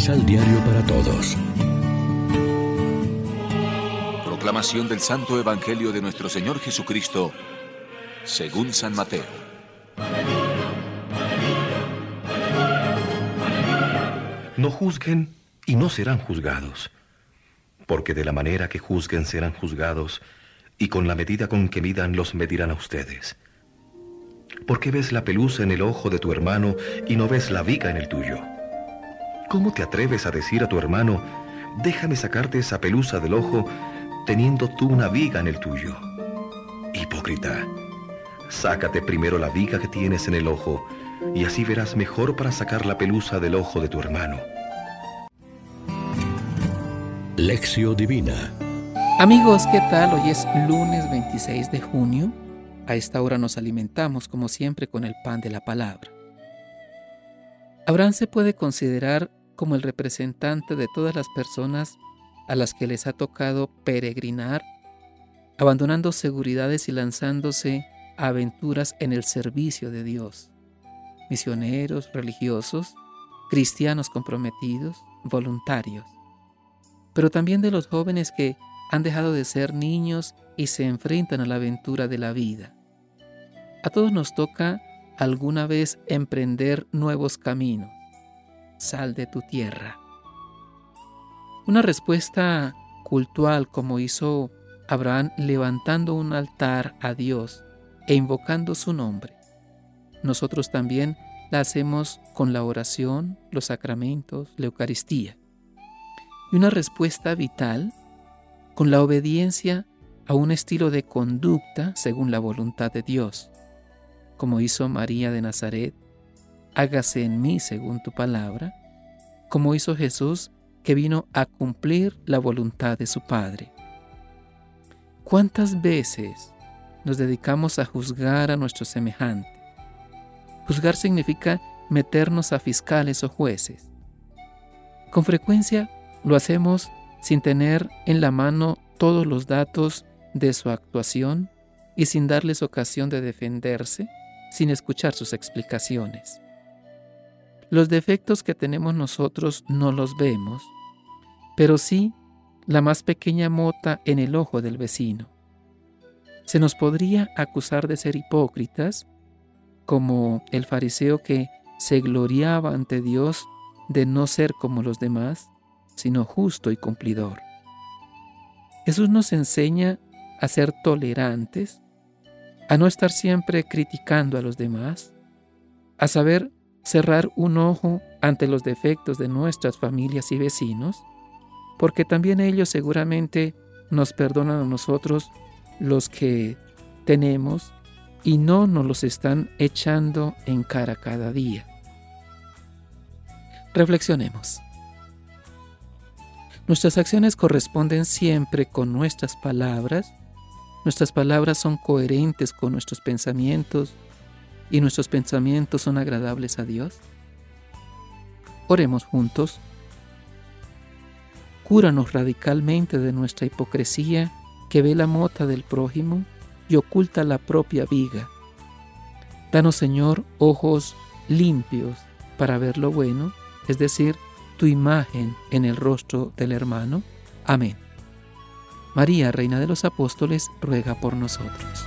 Misal Diario para Todos. Proclamación del Santo Evangelio de nuestro Señor Jesucristo, según San Mateo. No juzguen y no serán juzgados, porque de la manera que juzguen serán juzgados, y con la medida con que midan los medirán a ustedes. ¿Por qué ves la pelusa en el ojo de tu hermano y no ves la viga en el tuyo? ¿Cómo te atreves a decir a tu hermano, déjame sacarte esa pelusa del ojo, teniendo tú una viga en el tuyo? Hipócrita, sácate primero la viga que tienes en el ojo, y así verás mejor para sacar la pelusa del ojo de tu hermano. Lección Divina Amigos, ¿qué tal? Hoy es lunes 26 de junio. A esta hora nos alimentamos, como siempre, con el pan de la palabra. Abraham se puede considerar como el representante de todas las personas a las que les ha tocado peregrinar, abandonando seguridades y lanzándose a aventuras en el servicio de Dios. Misioneros, religiosos, cristianos comprometidos, voluntarios. Pero también de los jóvenes que han dejado de ser niños y se enfrentan a la aventura de la vida. A todos nos toca alguna vez emprender nuevos caminos. Sal de tu tierra. Una respuesta cultural como hizo Abraham levantando un altar a Dios e invocando su nombre. Nosotros también la hacemos con la oración, los sacramentos, la Eucaristía. Y una respuesta vital con la obediencia a un estilo de conducta según la voluntad de Dios, como hizo María de Nazaret, hágase en mí según tu palabra, como hizo Jesús que vino a cumplir la voluntad de su Padre. ¿Cuántas veces nos dedicamos a juzgar a nuestro semejante? Juzgar significa meternos a fiscales o jueces. Con frecuencia lo hacemos sin tener en la mano todos los datos de su actuación y sin darles ocasión de defenderse, sin escuchar sus explicaciones. Los defectos que tenemos nosotros no los vemos, pero sí la más pequeña mota en el ojo del vecino. Se nos podría acusar de ser hipócritas, como el fariseo que se gloriaba ante Dios de no ser como los demás, sino justo y cumplidor. Jesús nos enseña a ser tolerantes, a no estar siempre criticando a los demás, a saber cerrar un ojo ante los defectos de nuestras familias y vecinos, porque también ellos seguramente nos perdonan a nosotros los que tenemos y no nos los están echando en cara cada día. Reflexionemos. Nuestras acciones corresponden siempre con nuestras palabras. Nuestras palabras son coherentes con nuestros pensamientos y nuestros pensamientos son agradables a Dios. Oremos juntos. Cúranos radicalmente de nuestra hipocresía que ve la mota del prójimo y oculta la propia viga. Danos, Señor, ojos limpios para ver lo bueno, es decir, tu imagen en el rostro del hermano. Amén. María, Reina de los Apóstoles, ruega por nosotros.